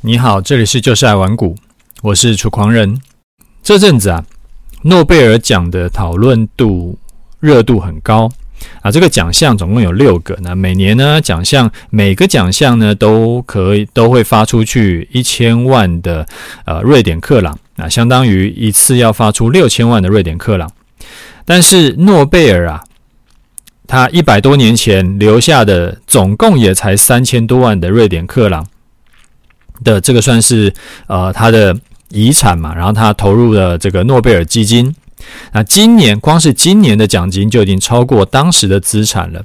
你好，这里是就是爱玩股，我是楚狂人。这阵子啊，诺贝尔奖的讨论度热度很高啊。这个奖项总共有六个，那每年呢，奖项每个奖项呢都可以都会发出去一千万的呃瑞典克朗，啊，相当于一次要发出六千万的瑞典克朗。但是诺贝尔啊，他一百多年前留下的总共也才三千多万的瑞典克朗。的这个算是呃他的遗产嘛，然后他投入了这个诺贝尔基金，那今年光是今年的奖金就已经超过当时的资产了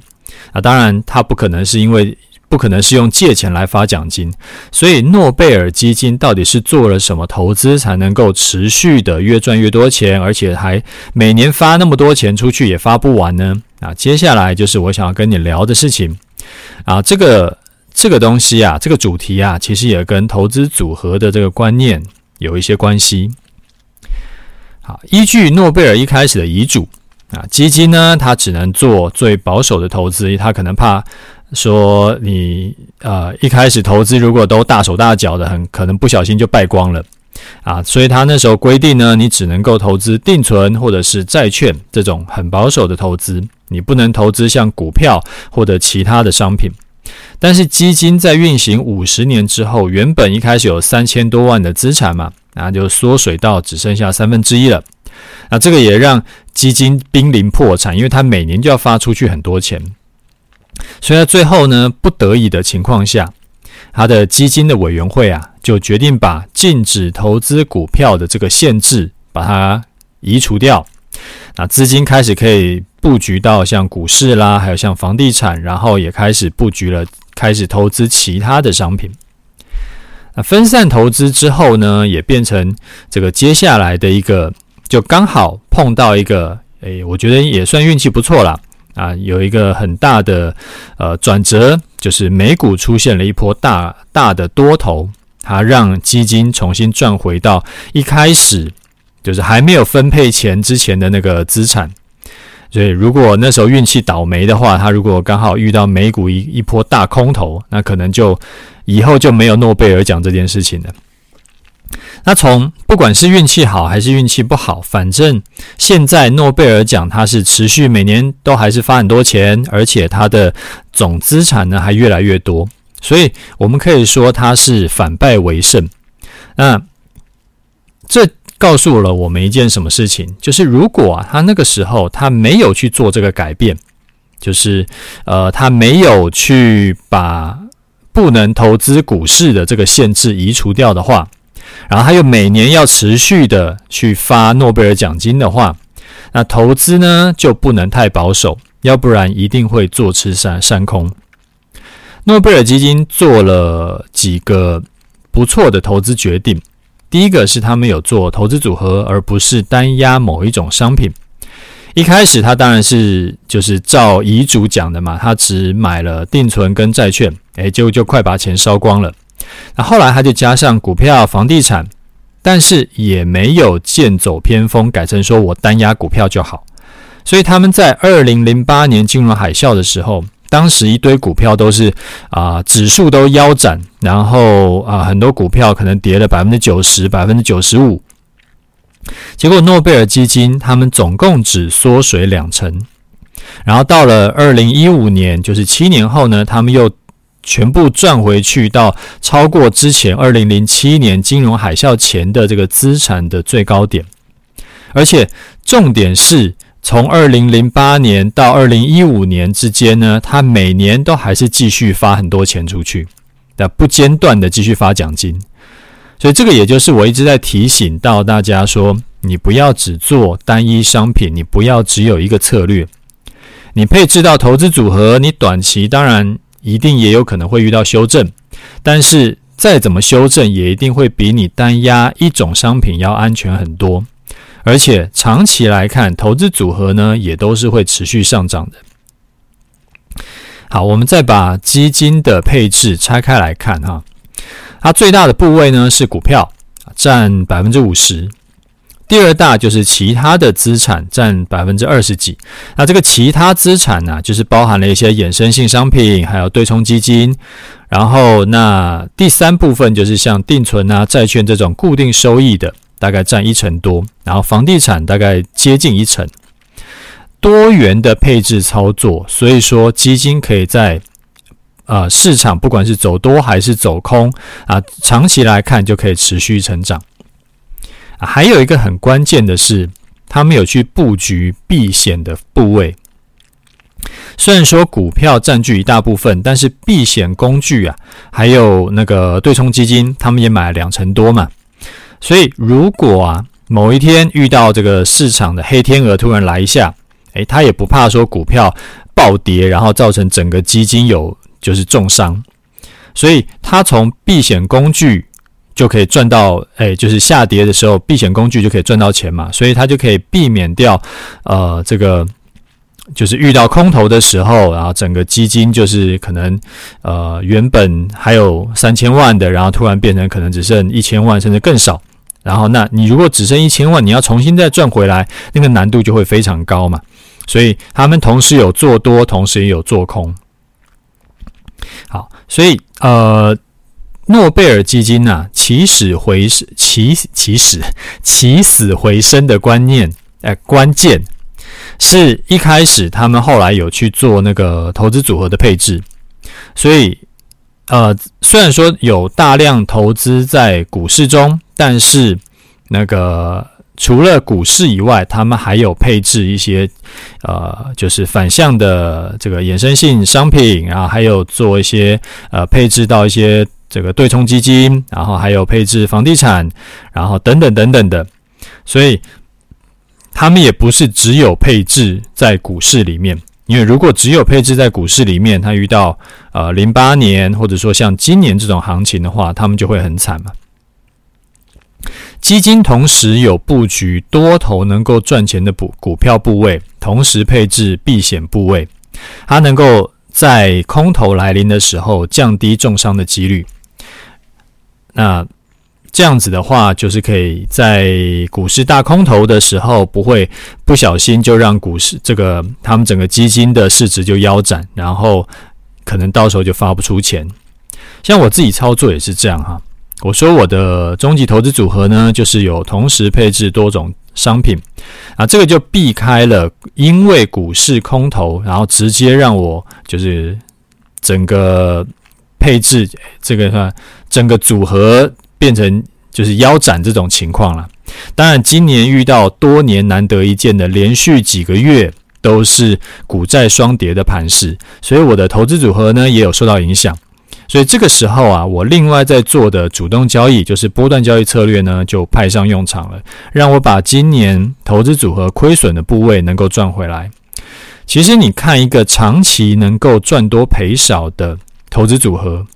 啊！当然，他不可能是因为不可能是用借钱来发奖金，所以诺贝尔基金到底是做了什么投资才能够持续的越赚越多钱，而且还每年发那么多钱出去也发不完呢？啊，接下来就是我想要跟你聊的事情啊，这个。这个东西啊，这个主题啊，其实也跟投资组合的这个观念有一些关系。好，依据诺贝尔一开始的遗嘱啊，基金呢，它只能做最保守的投资，它可能怕说你呃一开始投资如果都大手大脚的，很可能不小心就败光了啊，所以他那时候规定呢，你只能够投资定存或者是债券这种很保守的投资，你不能投资像股票或者其他的商品。但是基金在运行五十年之后，原本一开始有三千多万的资产嘛，那就缩水到只剩下三分之一了。那这个也让基金濒临破产，因为它每年就要发出去很多钱。所以在最后呢，不得已的情况下，他的基金的委员会啊，就决定把禁止投资股票的这个限制把它移除掉。那资金开始可以布局到像股市啦，还有像房地产，然后也开始布局了，开始投资其他的商品。那分散投资之后呢，也变成这个接下来的一个，就刚好碰到一个，诶，我觉得也算运气不错啦。啊，有一个很大的呃转折，就是美股出现了一波大大的多头，它让基金重新赚回到一开始。就是还没有分配钱之前的那个资产，所以如果那时候运气倒霉的话，他如果刚好遇到美股一一波大空头，那可能就以后就没有诺贝尔奖这件事情了。那从不管是运气好还是运气不好，反正现在诺贝尔奖它是持续每年都还是发很多钱，而且它的总资产呢还越来越多，所以我们可以说它是反败为胜。那这。告诉了我们一件什么事情，就是如果啊，他那个时候他没有去做这个改变，就是呃，他没有去把不能投资股市的这个限制移除掉的话，然后他又每年要持续的去发诺贝尔奖金的话，那投资呢就不能太保守，要不然一定会坐吃山山空。诺贝尔基金做了几个不错的投资决定。第一个是他们有做投资组合，而不是单押某一种商品。一开始他当然是就是照遗嘱讲的嘛，他只买了定存跟债券，诶，就就快把钱烧光了。那后来他就加上股票、房地产，但是也没有剑走偏锋，改成说我单押股票就好。所以他们在二零零八年金融海啸的时候。当时一堆股票都是啊、指数都腰斩，然后啊、很多股票可能跌了百分之九十、百分之九十五。结果诺贝尔基金他们总共只缩水两成，然后到了二零一五年，就是七年后呢，他们又全部赚回去到超过之前二零零七年金融海啸前的这个资产的最高点，而且重点是。从二零零八年到二零一五年之间呢，他每年都还是继续发很多钱出去，的不间断的继续发奖金。所以这个也就是我一直在提醒到大家说，你不要只做单一商品，你不要只有一个策略。你配置到投资组合，你短期当然一定也有可能会遇到修正，但是再怎么修正，也一定会比你单押一种商品要安全很多。而且长期来看，投资组合呢也都是会持续上涨的。好，我们再把基金的配置拆开来看哈，它最大的部位呢是股票，占百分之五十，第二大就是其他的资产占百分之二十几。那这个其他资产呢，就是包含了一些衍生性商品，还有对冲基金。然后那第三部分就是像定存啊、债券这种固定收益的，大概占一成多。然后房地产大概接近一成。多元的配置操作，所以说基金可以在呃市场不管是走多还是走空啊，长期来看就可以持续成长。还有一个很关键的是，他们有去布局避险的部位。虽然说股票占据一大部分，但是避险工具啊，还有那个对冲基金，他们也买了两成多嘛。所以如果啊某一天遇到这个市场的黑天鹅突然来一下，诶，他也不怕说股票暴跌，然后造成整个基金有就是重伤，所以他从避险工具就可以赚到，诶，就是下跌的时候，避险工具就可以赚到钱嘛，所以他就可以避免掉，呃，这个就是遇到空头的时候，然后整个基金就是可能，呃，原本还有三千万的，然后突然变成可能只剩一千万，甚至更少，然后那你如果只剩一千万，你要重新再赚回来，那个难度就会非常高嘛。所以他们同时有做多，同时也有做空。好，所以呃，诺贝尔基金呐，起死回生、起起死起死回生的观念，哎，关键是一开始他们后来有去做那个投资组合的配置。所以呃，虽然说有大量投资在股市中，但是那个。除了股市以外，他们还有配置一些，呃，就是反向的这个衍生性商品，然后还有做一些呃配置到一些这个对冲基金，然后还有配置房地产，然后等等等等的。所以他们也不是只有配置在股市里面，因为如果只有配置在股市里面，他遇到呃零八年或者说像今年这种行情的话，他们就会很惨嘛。基金同时有布局多头能够赚钱的股股票部位，同时配置避险部位，它能够在空头来临的时候降低重伤的几率。那这样子的话，就是可以在股市大空头的时候，不会不小心就让股市这个他们整个基金的市值就腰斩，然后可能到时候就发不出钱。像我自己操作也是这样哈。我说我的终极投资组合呢，就是有同时配置多种商品啊，这个就避开了因为股市空头，然后直接让我就是整个配置这个哈，整个组合变成就是腰斩这种情况了。当然，今年遇到多年难得一见的连续几个月都是股债双跌的盘势，所以我的投资组合呢也有受到影响。所以这个时候啊，我另外在做的主动交易，就是波段交易策略呢，就派上用场了，让我把今年投资组合亏损的部位能够赚回来。其实你看一个长期能够赚多赔少的投资组合，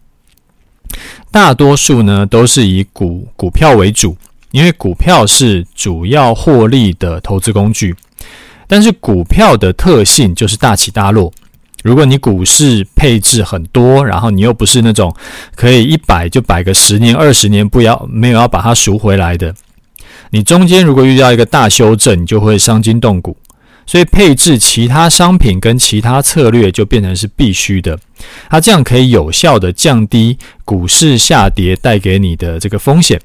大多数呢都是以股股票为主，因为股票是主要获利的投资工具。但是股票的特性就是大起大落。如果你股市配置很多，然后你又不是那种可以一摆就摆个十年、二十年不要没有要把它赎回来的，你中间如果遇到一个大修正，你就会伤筋动骨。所以配置其他商品跟其他策略就变成是必须的，它这样可以有效地降低股市下跌带给你的这个风险。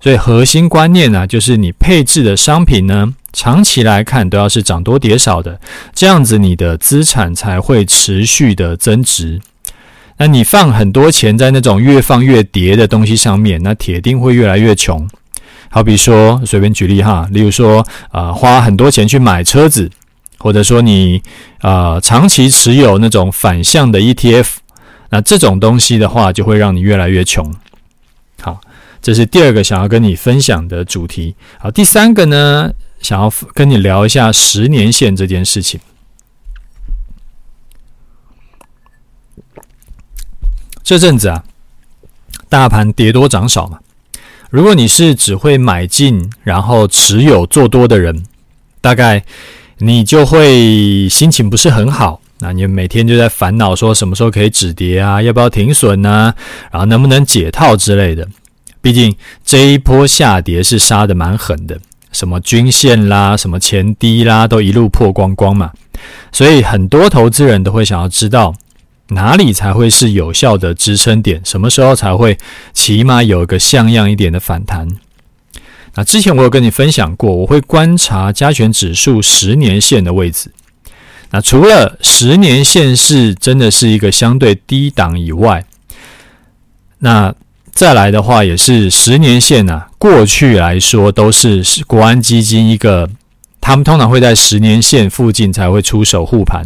所以核心观念呢，就是你配置的商品呢，长期来看都要是涨多跌少的，这样子你的资产才会持续的增值。那你放很多钱在那种越放越跌的东西上面，那铁定会越来越穷。好比说，随便举例哈，例如说，啊、花很多钱去买车子，或者说你啊、长期持有那种反向的 ETF，那这种东西的话，就会让你越来越穷。好，这是第二个想要跟你分享的主题。好，第三个呢？想要跟你聊一下十年线这件事情。这阵子啊，大盘跌多涨少嘛。如果你是只会买进然后持有做多的人，大概你就会心情不是很好。那你每天就在烦恼说什么时候可以止跌啊，要不要停损呢？然后能不能解套之类的。毕竟这一波下跌是杀的蛮狠的。什么均线啦、什么前低啦，都一路破光光嘛。所以很多投资人都会想要知道哪里才会是有效的支撑点，什么时候才会起码有一个像样一点的反弹。那之前我有跟你分享过，我会观察加权指数十年线的位置。那除了十年线是真的是一个相对低档以外，那再来的话也是十年线啊，过去来说都是国安基金一个，他们通常会在十年线附近才会出手护盘。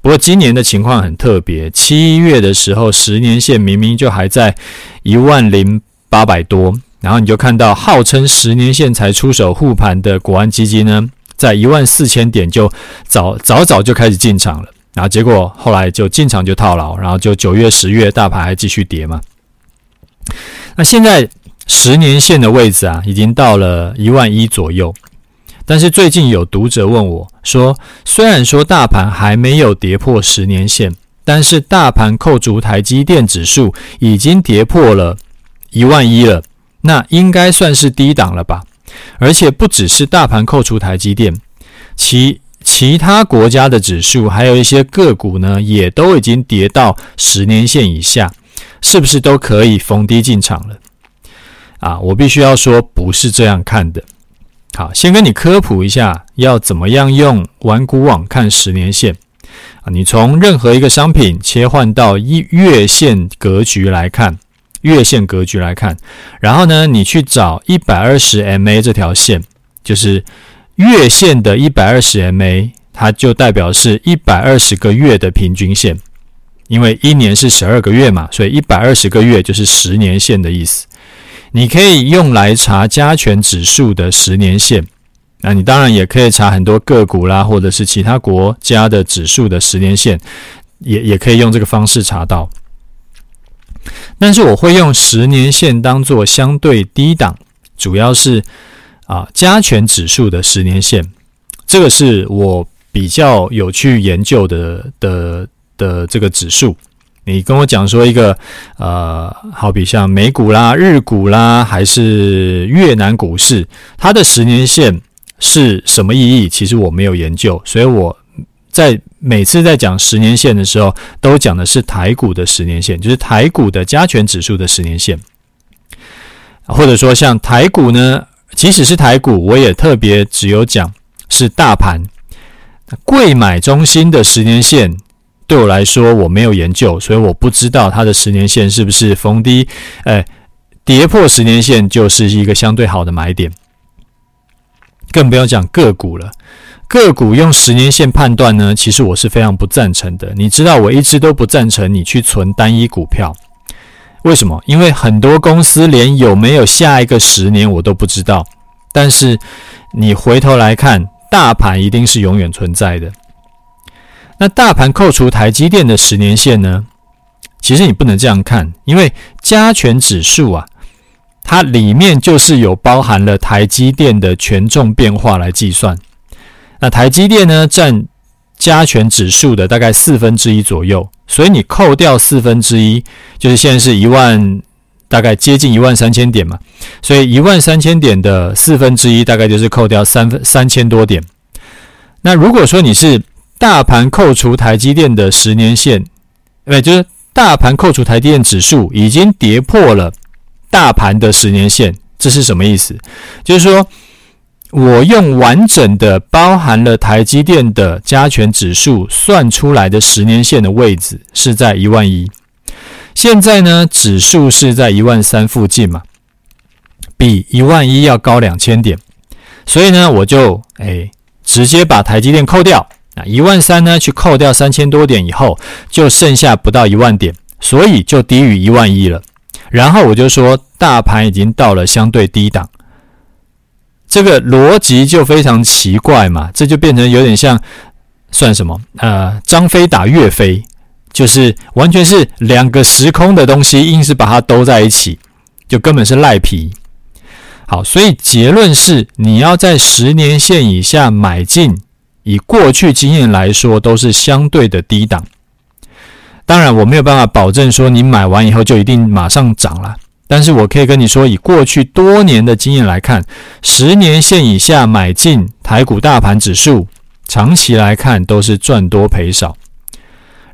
不过今年的情况很特别，七月的时候十年线明明就还在一万零八百多，然后你就看到号称十年线才出手护盘的国安基金呢。在一万四千点就早早早就开始进场了，然后结果后来就进场就套牢，然后就九月、十月大盘还继续跌嘛。那现在十年线的位置啊，已经到了一万一左右。但是最近有读者问我说，虽然说大盘还没有跌破十年线，但是大盘扣除台积电指数已经跌破了一万一了，那应该算是低档了吧？而且不只是大盘扣除台积电，其其他国家的指数，还有一些个股呢，也都已经跌到十年线以下，是不是都可以逢低进场了？啊，我必须要说，不是这样看的。好，先跟你科普一下，要怎么样用玩股网看十年线啊？你从任何一个商品切换到一月线格局来看。月线格局来看，然后呢，你去找一百二十 MA 这条线，就是月线的一百二十 MA，它就代表是一百二十个月的平均线，因为一年是十二个月嘛，所以一百二十个月就是十年线的意思。你可以用来查加权指数的十年线，那你当然也可以查很多个股啦，或者是其他国家的指数的十年线，也也可以用这个方式查到。但是我会用十年线当做相对低档，主要是啊加权指数的十年线，这个是我比较有去研究的的的这个指数。你跟我讲说一个呃，好比像美股啦、日股啦，还是越南股市，它的十年线是什么意义？其实我没有研究，所以我。在每次在讲十年线的时候，都讲的是台股的十年线，就是台股的加权指数的十年线，或者说像台股呢，即使是台股，我也特别只有讲是大盘。贵买中心的十年线对我来说我没有研究，所以我不知道它的十年线是不是逢低，哎，跌破十年线就是一个相对好的买点，更不要讲个股了。个股用十年线判断呢，其实我是非常不赞成的。你知道，我一直都不赞成你去存单一股票。为什么？因为很多公司连有没有下一个十年我都不知道。但是你回头来看，大盘一定是永远存在的。那大盘扣除台积电的十年线呢？其实你不能这样看，因为加权指数啊，它里面就是有包含了台积电的权重变化来计算。那台积电呢，占加权指数的大概四分之一左右，所以你扣掉四分之一，就是现在是一万，大概接近一万三千点嘛，所以一万三千点的四分之一大概就是扣掉三分三千多点。那如果说你是大盘扣除台积电的十年线，对，就是大盘扣除台积电指数已经跌破了大盘的十年线，这是什么意思？就是说。我用完整的包含了台积电的加权指数算出来的十年线的位置是在一万一，现在呢，指数是在一万三附近嘛，比一万一要高两千点，所以呢，我就哎直接把台积电扣掉，那一万三呢去扣掉三千多点以后，就剩下不到一万点，所以就低于一万一了。然后我就说大盘已经到了相对低档。这个逻辑就非常奇怪嘛，这就变成有点像算什么？呃，张飞打岳飞，就是完全是两个时空的东西，硬是把它兜在一起，就根本是赖皮。好，所以结论是，你要在十年线以下买进，以过去经验来说，都是相对的低档。当然，我没有办法保证说你买完以后就一定马上涨了。但是我可以跟你说，以过去多年的经验来看，十年线以下买进台股大盘指数，长期来看都是赚多赔少。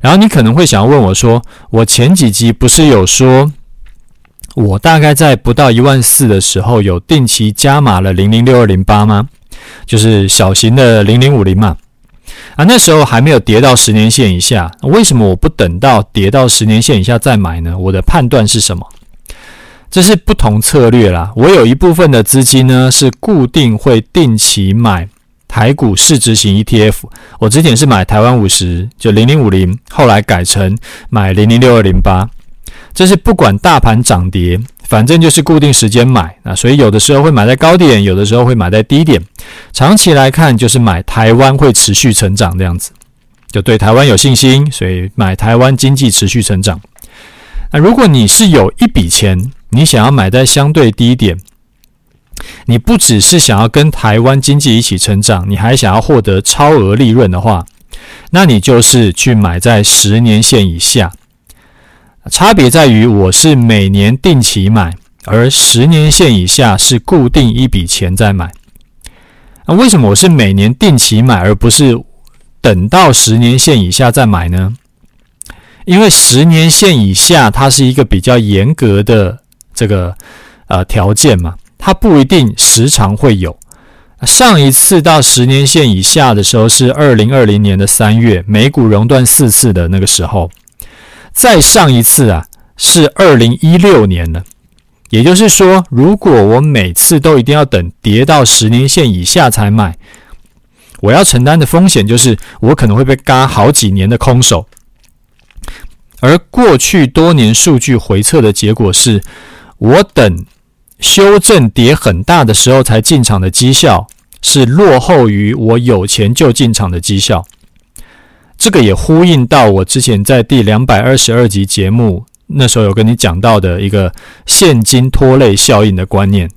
然后你可能会想要问我说，我前几集不是有说，我大概在不到一万四的时候有定期加码了零零六二零八吗？就是小型的零零五零嘛。啊，那时候还没有跌到十年线以下，为什么我不等到跌到十年线以下再买呢？我的判断是什么？这是不同策略啦。我有一部分的资金呢，是固定会定期买台股市值型 ETF。我之前是买台湾五十，就零零五零，后来改成买零零六二零八。这是不管大盘涨跌，反正就是固定时间买。那所以有的时候会买在高点，有的时候会买在低点。长期来看，就是买台湾会持续成长这样子，就对台湾有信心，所以买台湾经济持续成长。那如果你是有一笔钱，你想要买在相对低点，你不只是想要跟台湾经济一起成长，你还想要获得超额利润的话，那你就是去买在十年线以下。差别在于，我是每年定期买，而十年线以下是固定一笔钱在买。那为什么我是每年定期买，而不是等到十年线以下再买呢？因为十年线以下，它是一个比较严格的。这个呃条件嘛，它不一定时常会有。上一次到十年线以下的时候是二零二零年的三月，美股熔断四次的那个时候。再上一次啊是二零一六年了。也就是说，如果我每次都一定要等跌到十年线以下才买，我要承担的风险就是我可能会被嘎好几年的空手。而过去多年数据回测的结果是。我等修正跌很大的时候才进场的绩效，是落后于我有钱就进场的绩效。这个也呼应到我之前在第两百二十二集节目那时候有跟你讲到的一个现金拖累效应的观念。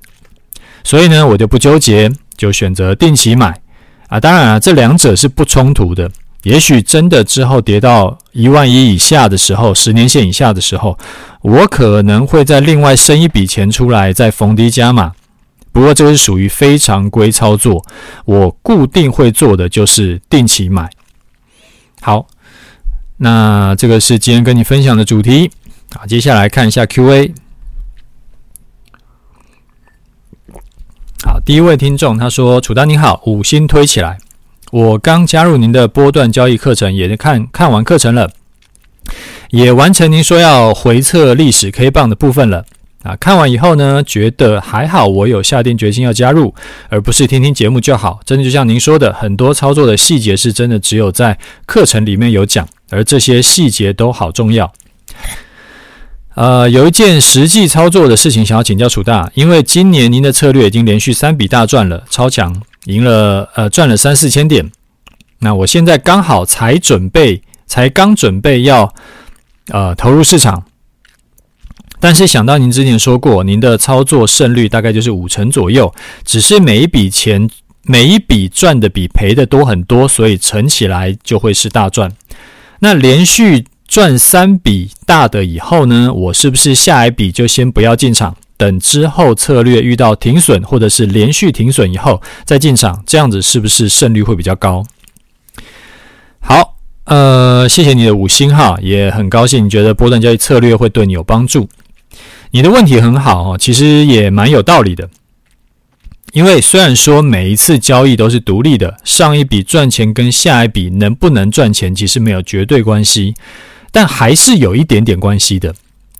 所以呢，我就不纠结，就选择定期买啊。当然啊，这两者是不冲突的。也许真的之后跌到一万一以下的时候，十年线以下的时候，我可能会再另外生一笔钱出来，再逢低加码。不过这个是属于非常规操作，我固定会做的就是定期买。好，那这个是今天跟你分享的主题。啊，接下来看一下 Q&A。好，第一位听众他说：“楚丹你好，五星推起来。”我刚加入您的波段交易课程，也看看完课程了，也完成您说要回测历史 K 棒的部分了啊。看完以后呢，觉得还好，我有下定决心要加入，而不是听听节目就好。真的就像您说的，很多操作的细节是真的只有在课程里面有讲，而这些细节都好重要。呃，有一件实际操作的事情想要请教楚大，因为今年您的策略已经连续三笔大赚了，超强。赢了，呃，赚了三四千点。那我现在刚好才准备，才刚准备要，呃，投入市场。但是想到您之前说过，您的操作胜率大概就是五成左右，只是每一笔钱，每一笔赚的比赔的多很多，所以乘起来就会是大赚。那连续赚三笔大的以后呢，我是不是下一笔就先不要进场？等之后策略遇到停损，或者是连续停损以后再进场，这样子是不是胜率会比较高？好，呃，谢谢你的五星哈，也很高兴你觉得波段交易策略会对你有帮助。你的问题很好哈，其实也蛮有道理的。因为虽然说每一次交易都是独立的，上一笔赚钱跟下一笔能不能赚钱其实没有绝对关系，但还是有一点点关系的。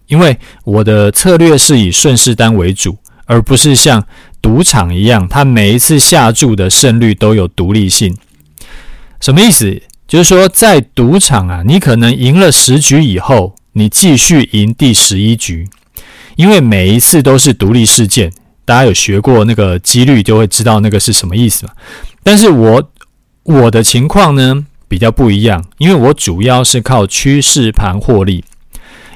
因为我的策略是以顺势单为主，而不是像赌场一样，它每一次下注的胜率都有独立性。什么意思？就是说，在赌场啊，你可能赢了十局以后，你继续赢第十一局，因为每一次都是独立事件。大家有学过那个几率，就会知道那个是什么意思嘛。但是我我的情况呢，比较不一样，因为我主要是靠趋势盘获利。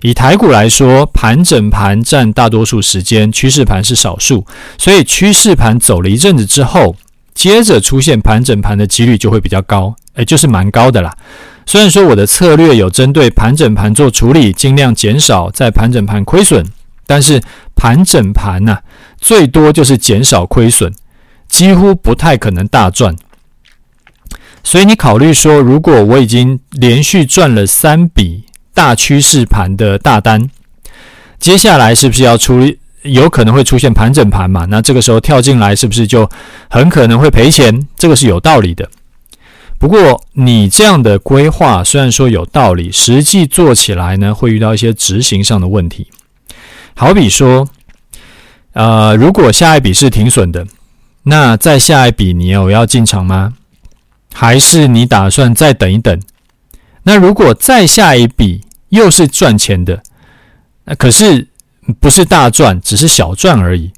以台股来说，盘整盘占大多数时间，趋势盘是少数，所以趋势盘走了一阵子之后，接着出现盘整盘的几率就会比较高，诶，就是蛮高的啦。虽然说我的策略有针对盘整盘做处理，尽量减少在盘整盘亏损，但是盘整盘呐，最多就是减少亏损，几乎不太可能大赚。所以你考虑说，如果我已经连续赚了三笔大趋势盘的大单，接下来是不是要出？有可能会出现盘整盘嘛？那这个时候跳进来，是不是就很可能会赔钱？这个是有道理的。不过你这样的规划虽然说有道理，实际做起来呢，会遇到一些执行上的问题。好比说，呃，如果下一笔是停损的，那再下一笔你有要进场吗？还是你打算再等一等？那如果再下一笔又是赚钱的，那可是不是大赚，只是小赚而已。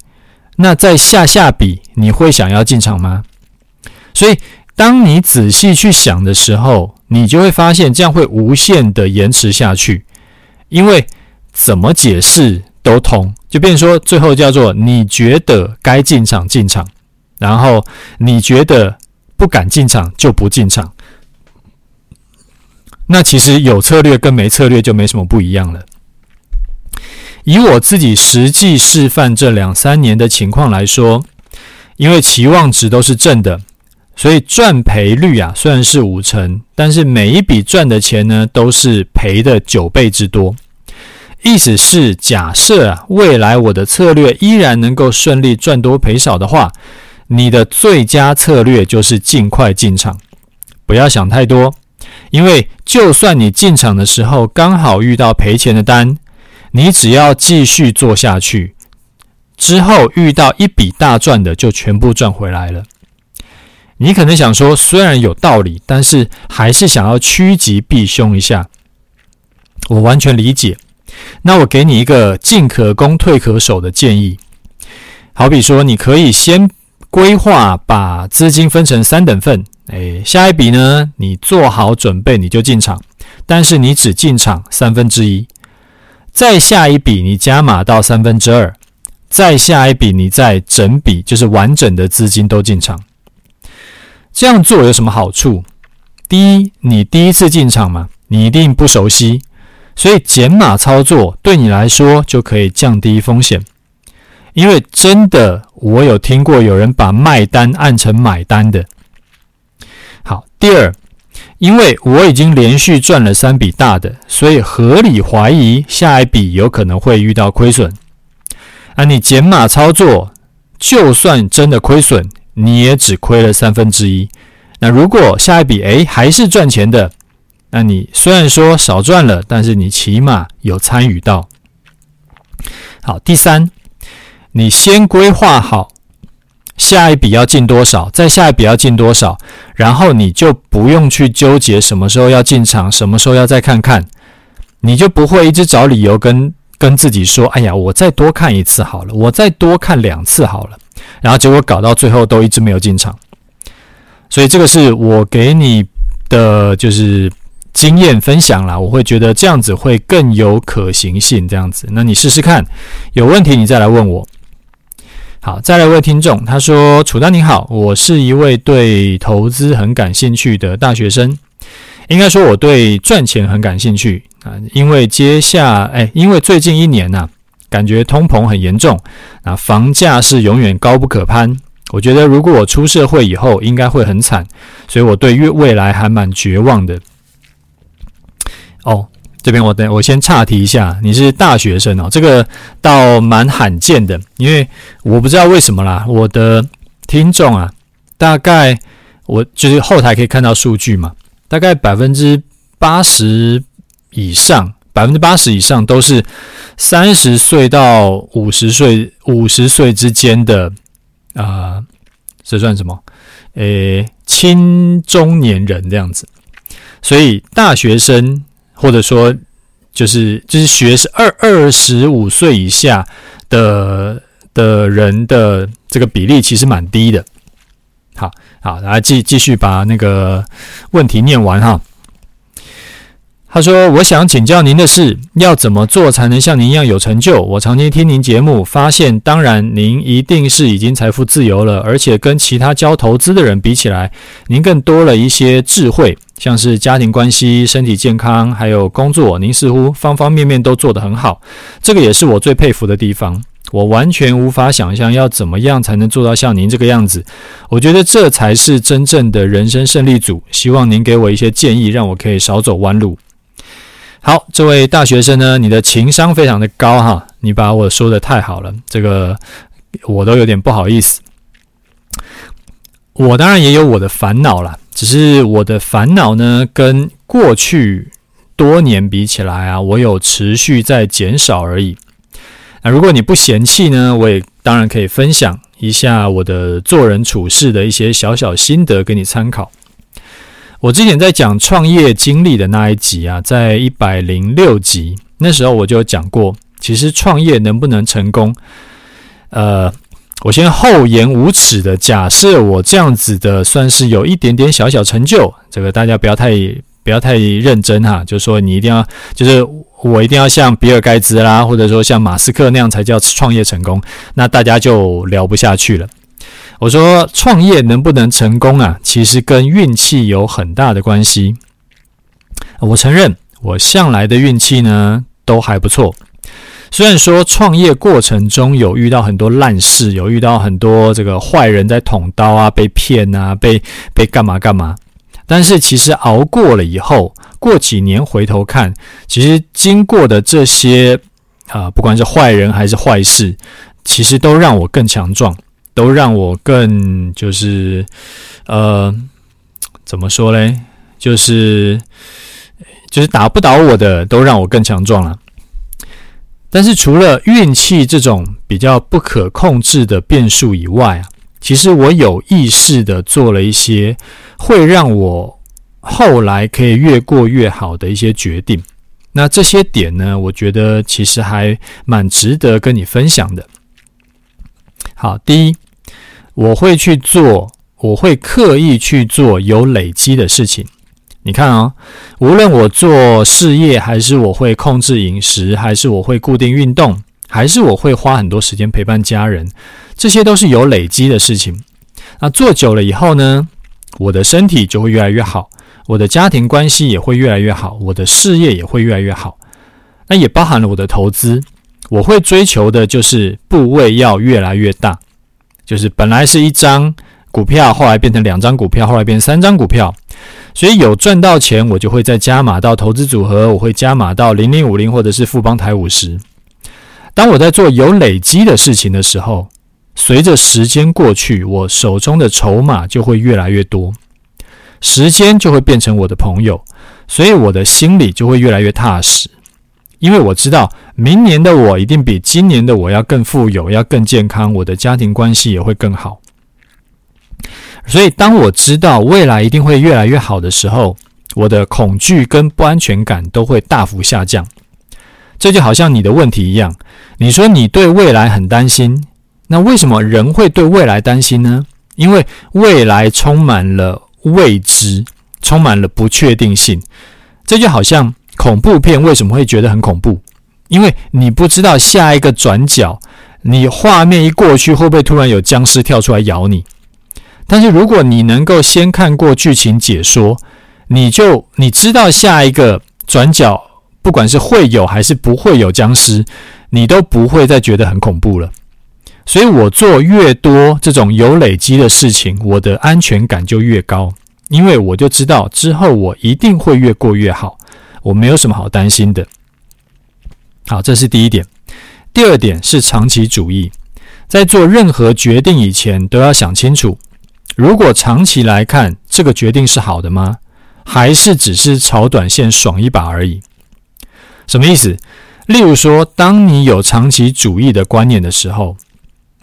那再下下笔你会想要进场吗？所以，当你仔细去想的时候，你就会发现这样会无限的延迟下去，因为怎么解释都通，就变说最后叫做你觉得该进场进场，然后你觉得。不敢进场就不进场，那其实有策略跟没策略就没什么不一样了。以我自己实际示范这两三年的情况来说，因为期望值都是正的，所以赚赔率啊虽然是五成，但是每一笔赚的钱呢都是赔的九倍之多。意思是假设啊未来我的策略依然能够顺利赚多赔少的话。你的最佳策略就是尽快进场，不要想太多，因为就算你进场的时候刚好遇到赔钱的单，你只要继续做下去，之后遇到一笔大赚的就全部赚回来了。你可能想说，虽然有道理，但是还是想要趋吉避凶一下。我完全理解。那我给你一个进可攻退可守的建议，好比说，你可以先。规划把资金分成三等份，诶，下一笔呢，你做好准备你就进场，但是你只进场三分之一，再下一笔你加码到三分之二，再下一笔你再整笔就是完整的资金都进场。这样做有什么好处？第一，你第一次进场嘛，你一定不熟悉，所以减码操作对你来说就可以降低风险。因为真的，我有听过有人把卖单按成买单的。好，第二，因为我已经连续赚了三笔大的，所以合理怀疑下一笔有可能会遇到亏损。啊，你减码操作，就算真的亏损，你也只亏了三分之一。那如果下一笔诶还是赚钱的，那你虽然说少赚了，但是你起码有参与到。好，第三。你先规划好下一笔要进多少，再下一笔要进多少，然后你就不用去纠结什么时候要进场，什么时候要再看看，你就不会一直找理由跟跟自己说：“哎呀，我再多看一次好了，我再多看两次好了。”然后结果搞到最后都一直没有进场。所以这个是我给你的就是经验分享啦，我会觉得这样子会更有可行性。这样子，那你试试看，有问题你再来问我。好，再来一位听众，他说：“楚丹你好，我是一位对投资很感兴趣的大学生，应该说我对赚钱很感兴趣啊，因为接下哎，因为最近一年呐、感觉通膨很严重啊，房价是永远高不可攀，我觉得如果我出社会以后，应该会很惨，所以我对于未来还蛮绝望的。”哦。这边我等我先岔题一下，你是大学生哦，这个倒蛮罕见的，因为我不知道为什么啦，我的听众啊，大概我就是后台可以看到数据嘛，大概百分之八十以上，百分之八十以上都是三十岁到五十岁，五十岁之间的啊、这算什么？诶，青中年人这样子，所以大学生。或者说，就是就是学是二二十五岁以下的的人的这个比例其实蛮低的。好好，来继继续把那个问题念完哈。他说：“我想请教您的是，要怎么做才能像您一样有成就？我曾经听您节目，发现当然您一定是已经财富自由了，而且跟其他教投资的人比起来，您更多了一些智慧，像是家庭关系、身体健康，还有工作，您似乎方方面面都做得很好。这个也是我最佩服的地方。我完全无法想象要怎么样才能做到像您这个样子。我觉得这才是真正的人生胜利组。希望您给我一些建议，让我可以少走弯路。好，这位大学生呢，你的情商非常的高哈，你把我说的太好了，这个我都有点不好意思。我当然也有我的烦恼啦，只是我的烦恼呢，跟过去多年比起来啊，我有持续在减少而已。那如果你不嫌弃呢，我也当然可以分享一下我的做人处事的一些小小心得给你参考。我之前在讲创业经历的那一集啊，在一百零六集那时候我就讲过，其实创业能不能成功，呃，我先厚颜无耻的假设我这样子的算是有一点点小小成就，这个大家不要太不要太认真哈，就是说你一定要就是。我一定要像比尔盖茨啦，或者说像马斯克那样才叫创业成功，那大家就聊不下去了。我说创业能不能成功啊？其实跟运气有很大的关系。我承认，我向来的运气呢都还不错。虽然说创业过程中有遇到很多烂事，有遇到很多这个坏人在捅刀啊，被骗啊，被被干嘛干嘛。但是其实熬过了以后，过几年回头看，其实经过的这些啊、不管是坏人还是坏事，其实都让我更强壮，都让我更就是呃，怎么说嘞？就是就是打不倒我的，都让我更强壮了。但是除了运气这种比较不可控制的变数以外啊。其实我有意识的做了一些会让我后来可以越过越好的一些决定。那这些点呢，我觉得其实还蛮值得跟你分享的。好，第一，我会去做，我会刻意去做有累积的事情。你看啊，无论我做事业，还是我会控制饮食，还是我会固定运动，还是我会花很多时间陪伴家人。这些都是有累积的事情。那做久了以后呢，我的身体就会越来越好，我的家庭关系也会越来越好，我的事业也会越来越好。那也包含了我的投资，我会追求的就是部位要越来越大，就是本来是一张股票，后来变成两张股票，后来变成三张股票。所以有赚到钱，我就会再加码到投资组合，我会加码到零零五零或者是富邦台五十。当我在做有累积的事情的时候，随着时间过去，我手中的筹码就会越来越多，时间就会变成我的朋友，所以我的心里就会越来越踏实，因为我知道明年的我一定比今年的我要更富有，要更健康，我的家庭关系也会更好。所以当我知道未来一定会越来越好的时候，我的恐惧跟不安全感都会大幅下降。这就好像你的问题一样，你说你对未来很担心。那为什么人会对未来担心呢？因为未来充满了未知，充满了不确定性。这就好像恐怖片为什么会觉得很恐怖？因为你不知道下一个转角，你画面一过去，会不会突然有僵尸跳出来咬你？但是如果你能够先看过剧情解说，你就你知道下一个转角，不管是会有还是不会有僵尸，你都不会再觉得很恐怖了。所以我做越多这种有累积的事情，我的安全感就越高，因为我就知道之后我一定会越过越好，我没有什么好担心的。好，这是第一点。第二点是长期主义，在做任何决定以前都要想清楚，如果长期来看这个决定是好的吗？还是只是炒短线爽一把而已？什么意思？例如说，当你有长期主义的观念的时候。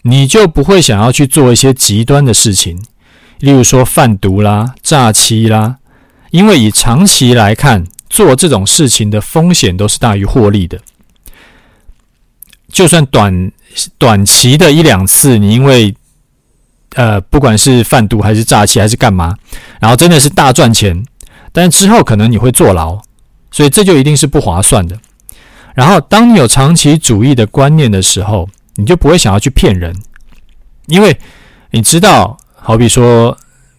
你就不会想要去做一些极端的事情，例如说贩毒啦、诈欺啦，因为以长期来看，做这种事情的风险都是大于获利的。就算短短期的一两次，你因为呃，不管是贩毒还是诈欺还是干嘛，然后真的是大赚钱，但之后可能你会坐牢，所以这就一定是不划算的。然后，当你有长期主义的观念的时候，你就不会想要去骗人，因为你知道，好比说，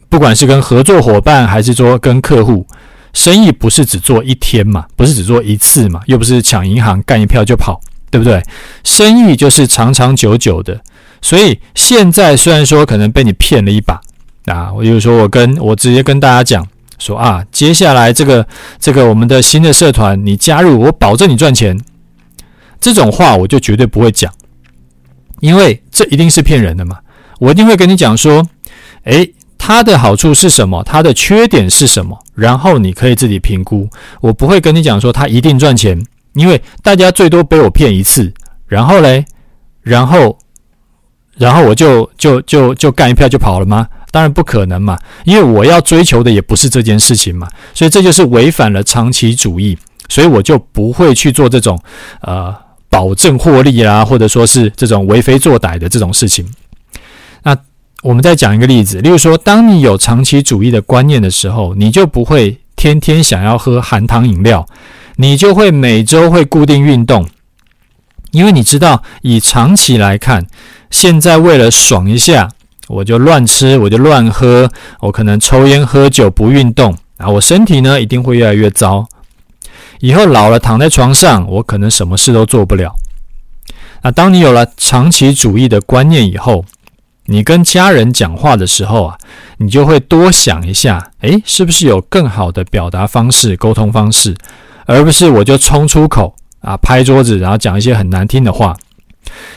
不管是跟合作伙伴还是说跟客户，生意不是只做一天嘛，不是只做一次嘛，又不是抢银行干一票就跑，对不对？生意就是长长久久的，所以现在虽然说可能被你骗了一把啊，我就说我跟我直接跟大家讲说啊，接下来这个这个我们的新的社团你加入，我保证你赚钱，这种话我就绝对不会讲，因为这一定是骗人的嘛，我一定会跟你讲说，诶，它的好处是什么？它的缺点是什么？然后你可以自己评估，我不会跟你讲说它一定赚钱。因为大家最多被我骗一次，然后嘞，然后，然后我就就就就干一票就跑了吗？当然不可能嘛，因为我要追求的也不是这件事情嘛，所以这就是违反了长期主义，所以我就不会去做这种呃保证获利啦，或者说是这种为非作歹的这种事情。那我们再讲一个例子，例如说，当你有长期主义的观念的时候，你就不会天天想要喝含糖饮料。你就会每周会固定运动，因为你知道，以长期来看，现在为了爽一下，我就乱吃，我就乱喝，我可能抽烟喝酒不运动，啊，我身体呢一定会越来越糟。以后老了躺在床上，我可能什么事都做不了。那当你有了长期主义的观念以后，你跟家人讲话的时候啊，你就会多想一下，诶，是不是有更好的表达方式、沟通方式？而不是我就冲出口啊，拍桌子，然后讲一些很难听的话，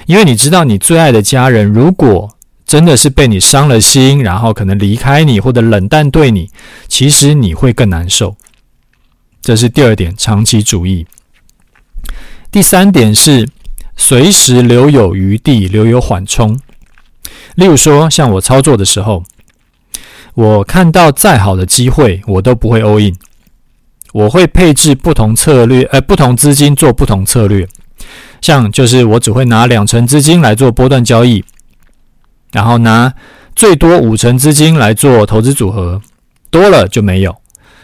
因为你知道，你最爱的家人如果真的是被你伤了心，然后可能离开你或者冷淡对你，其实你会更难受。这是第二点，长期主义。第三点是随时留有余地，留有缓冲。例如说，像我操作的时候，我看到再好的机会，我都不会 all in。我会配置不同策略，呃，不同资金做不同策略。像就是我只会拿两成资金来做波段交易，然后拿最多五成资金来做投资组合，多了就没有。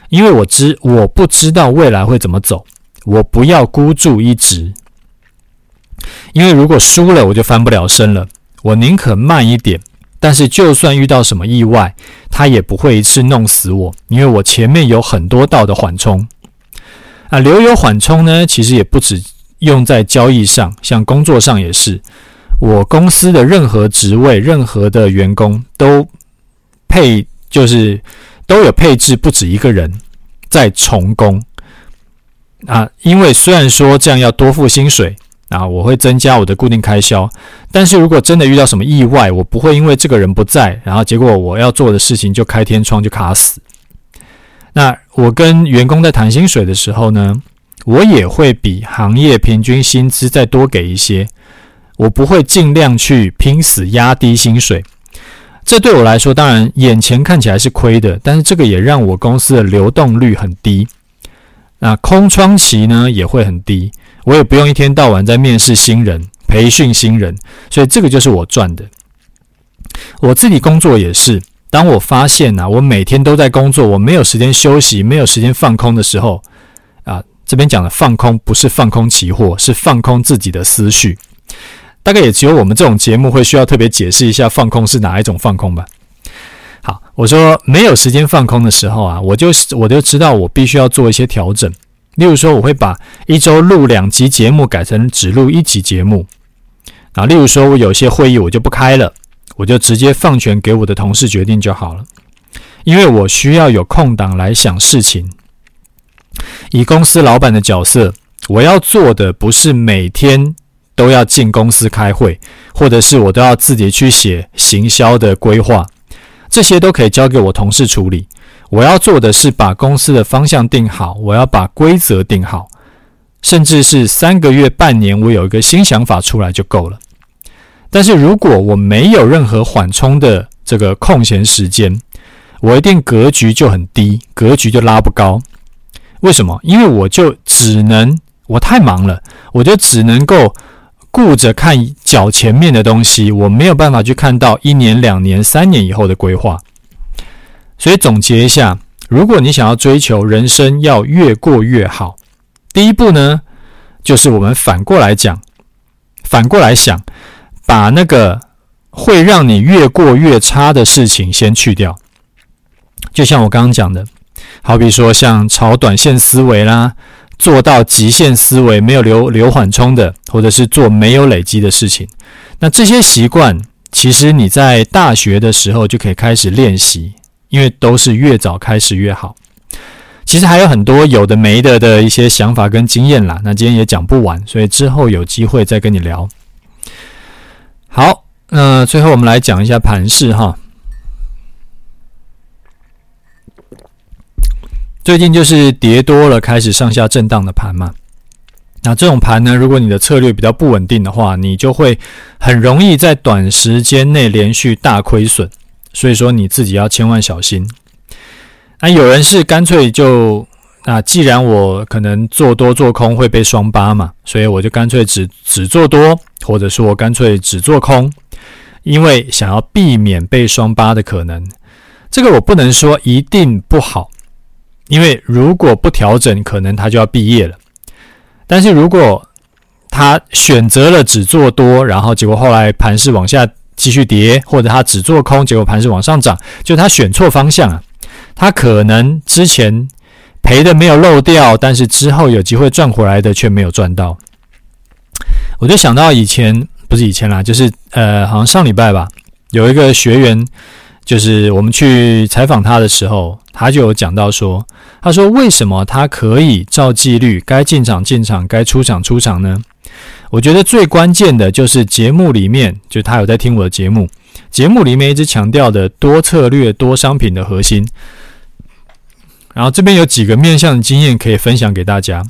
因为我知我不知道未来会怎么走，我不要孤注一掷。因为如果输了，我就翻不了身了。我宁可慢一点。但是，就算遇到什么意外，他也不会一次弄死我，因为我前面有很多道的缓冲。啊，留有缓冲呢，其实也不止用在交易上，像工作上也是。我公司的任何职位、任何的员工都配，就是都有配置不止一个人在从工。啊，因为虽然说这样要多付薪水。啊，我会增加我的固定开销，但是如果真的遇到什么意外，我不会因为这个人不在，然后结果我要做的事情就开天窗就卡死。那我跟员工在谈薪水的时候呢，我也会比行业平均薪资再多给一些，我不会尽量去拼死压低薪水。这对我来说，当然眼前看起来是亏的，但是这个也让我公司的流动率很低，那空窗期呢也会很低。我也不用一天到晚在面试新人、培训新人，所以这个就是我赚的。我自己工作也是，当我发现呐、啊，我每天都在工作，我没有时间休息，没有时间放空的时候，这边讲的放空不是放空期货，是放空自己的思绪。大概也只有我们这种节目会需要特别解释一下放空是哪一种放空吧。好，我说没有时间放空的时候啊，我就我就知道我必须要做一些调整。例如说，我会把一周录两集节目改成只录一集节目。啊，例如说，我有些会议我就不开了，我就直接放权给我的同事决定就好了。因为我需要有空档来想事情。以公司老板的角色，我要做的不是每天都要进公司开会，或者是我都要自己去写行销的规划，这些都可以交给我同事处理。我要做的是把公司的方向定好，我要把规则定好，甚至是三个月、半年，我有一个新想法出来就够了。但是如果我没有任何缓冲的这个空闲时间，我一定格局就很低，格局就拉不高。为什么？因为我就只能，我太忙了，我就只能够顾着看脚前面的东西，我没有办法去看到一年、两年、三年以后的规划。所以总结一下，如果你想要追求人生要越过越好，第一步呢，就是我们反过来讲，反过来想，把那个会让你越过越差的事情先去掉。就像我刚刚讲的，好比说像炒短线思维啦、做到极限思维，没有留留缓冲的，或者是做没有累积的事情。那这些习惯，其实你在大学的时候就可以开始练习，因为都是越早开始越好。其实还有很多有的没的的一些想法跟经验啦，那今天也讲不完，所以之后有机会再跟你聊。好，那最后我们来讲一下盘势哈。最近就是跌多了，开始上下震荡的盘嘛。那这种盘呢，如果你的策略比较不稳定的话，你就会很容易在短时间内连续大亏损。所以说你自己要千万小心。那有人是干脆就，那既然我可能做多做空会被双八嘛，所以我就干脆只只做多，或者说我干脆只做空，因为想要避免被双八的可能。这个我不能说一定不好。因为如果不调整，可能他就要毕业了。但是如果他选择了只做多，然后结果后来盘势往下继续跌，或者他只做空，结果盘势往上涨，就他选错方向啊。他可能之前赔的没有漏掉，但是之后有机会赚回来的却没有赚到。我就想到以前，不是以前啦，就是呃，好像上礼拜吧，有一个学员。就是我们去采访他的时候，他就有讲到说，他说为什么他可以照纪律，该进场进场，该出场出场呢？我觉得最关键的就是节目里面，就他有在听我的节目，节目里面一直强调的多策略、多商品的核心。然后这边有几个面向的经验可以分享给大家。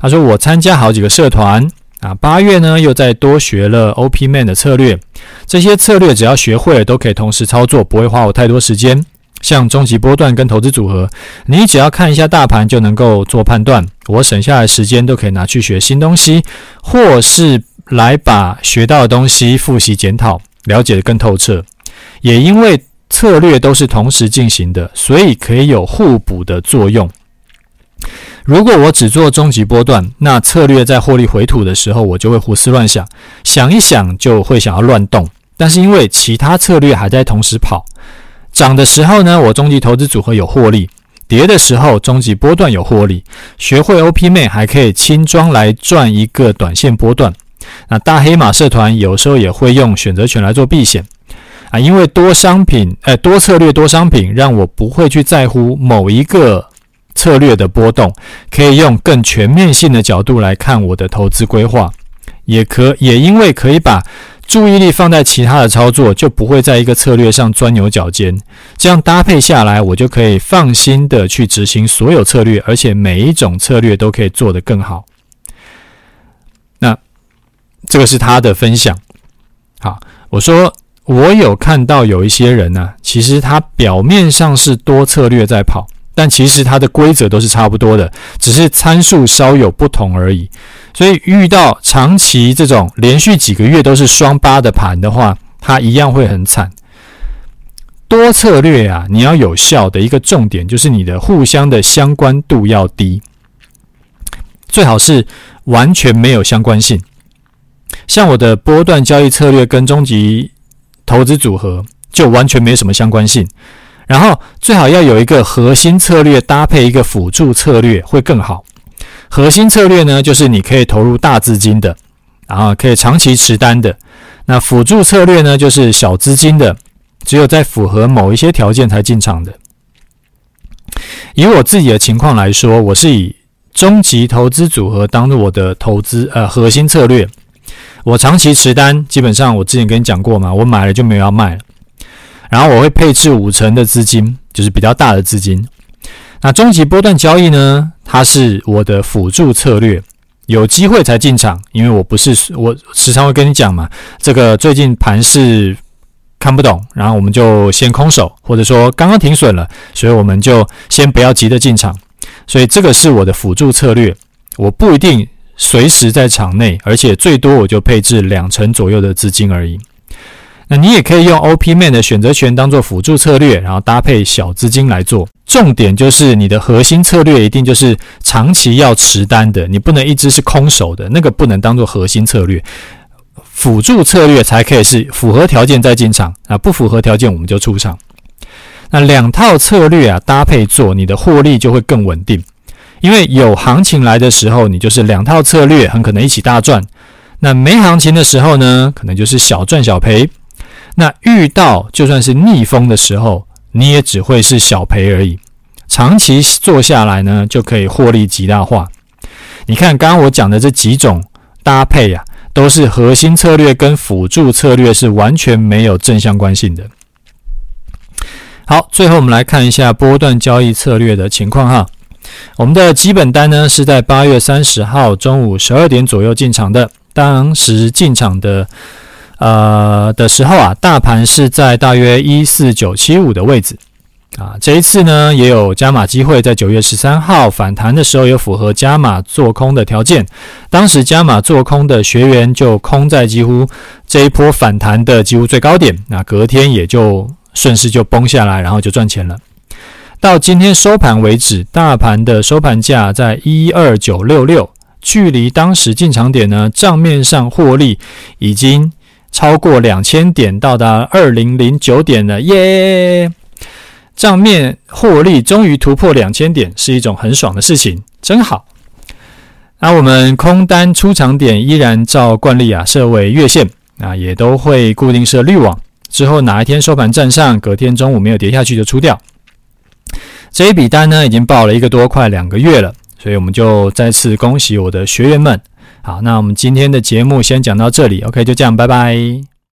他说我参加好几个社团。啊，八月呢又再多学了 OPMan 的策略，这些策略只要学会了，都可以同时操作，不会花我太多时间。像终极波段跟投资组合，你只要看一下大盘就能够做判断，我省下来时间都可以拿去学新东西，或是来把学到的东西复习检讨，了解得更透彻。也因为策略都是同时进行的，所以可以有互补的作用。如果我只做终极波段，那策略在获利回吐的时候，我就会胡思乱想，想一想就会想要乱动。但是因为其他策略还在同时跑，涨的时候呢，我终极投资组合有获利；跌的时候，终极波段有获利。学会 opm 还可以轻装来赚一个短线波段。那大黑马社团有时候也会用选择权来做避险啊，因为多商品，呃，多策略多商品，让我不会去在乎某一个。策略的波动，可以用更全面性的角度来看我的投资规划，也可也因为可以把注意力放在其他的操作，就不会在一个策略上钻牛角尖。这样搭配下来，我就可以放心的去执行所有策略，而且每一种策略都可以做得更好。那这个是他的分享。好，我说我有看到有一些人呢、其实他表面上是多策略在跑。但其实他的规则都是差不多的，只是参数稍有不同而已。所以遇到长期这种连续几个月都是双八的盘的话，它一样会很惨。多策略啊，你要有效的一个重点就是你的互相的相关度要低，最好是完全没有相关性。像我的波段交易策略跟终极投资组合就完全没什么相关性。然后最好要有一个核心策略搭配一个辅助策略会更好。核心策略呢，就是你可以投入大资金的，然后可以长期持单的。那辅助策略呢，就是小资金的，只有在符合某一些条件才进场的。以我自己的情况来说，我是以终极投资组合当做我的投资呃核心策略。我长期持单，基本上我之前跟你讲过嘛，我买了就没有要卖了。然后我会配置五成的资金，就是比较大的资金。那终极波段交易呢，它是我的辅助策略，有机会才进场，因为我不是我时常会跟你讲嘛，这个最近盘势看不懂，然后我们就先空手，或者说刚刚停损了，所以我们就先不要急着进场。所以这个是我的辅助策略，我不一定随时在场内，而且最多我就配置两成左右的资金而已。那你也可以用 OPMan 的选择权当做辅助策略，然后搭配小资金来做。重点就是你的核心策略一定就是长期要持单的，你不能一直是空手的，那个不能当做核心策略。辅助策略才可以是符合条件再进场啊，不符合条件我们就出场。那两套策略啊搭配做，你的获利就会更稳定。因为有行情来的时候，你就是两套策略，很可能一起大赚；那没行情的时候呢，可能就是小赚小赔。那遇到就算是逆风的时候，你也只会是小赔而已。长期做下来呢，就可以获利极大化。你看刚刚我讲的这几种搭配呀、都是核心策略跟辅助策略是完全没有正相关性的。好，最后我们来看一下波段交易策略的情况哈。我们的基本单呢是在八月三十号中午十二点左右进场的，当时进场的呃的时候啊，大盘是在大约一四九七五的位置啊。这一次呢也有加码机会，在九月十三号反弹的时候有符合加码做空的条件，当时加码做空的学员就空在几乎这一波反弹的几乎最高点，那隔天也就。顺势就崩下来，然后就赚钱了。到今天收盘为止，大盘的收盘价在一二九六六，距离当时进场点呢，账面上获利已经超过两千点，到达二零零九点了，耶！账面获利终于突破两千点，是一种很爽的事情，真好。那我们空单出场点依然照惯例啊，设为月线啊，也都会固定设滤网。之后哪一天收盘站上，隔天中午没有跌下去就出掉。这一笔单呢，已经报了一个多快两个月了，所以我们就再次恭喜我的学员们。好，那我们今天的节目先讲到这里，OK，就这样，拜拜。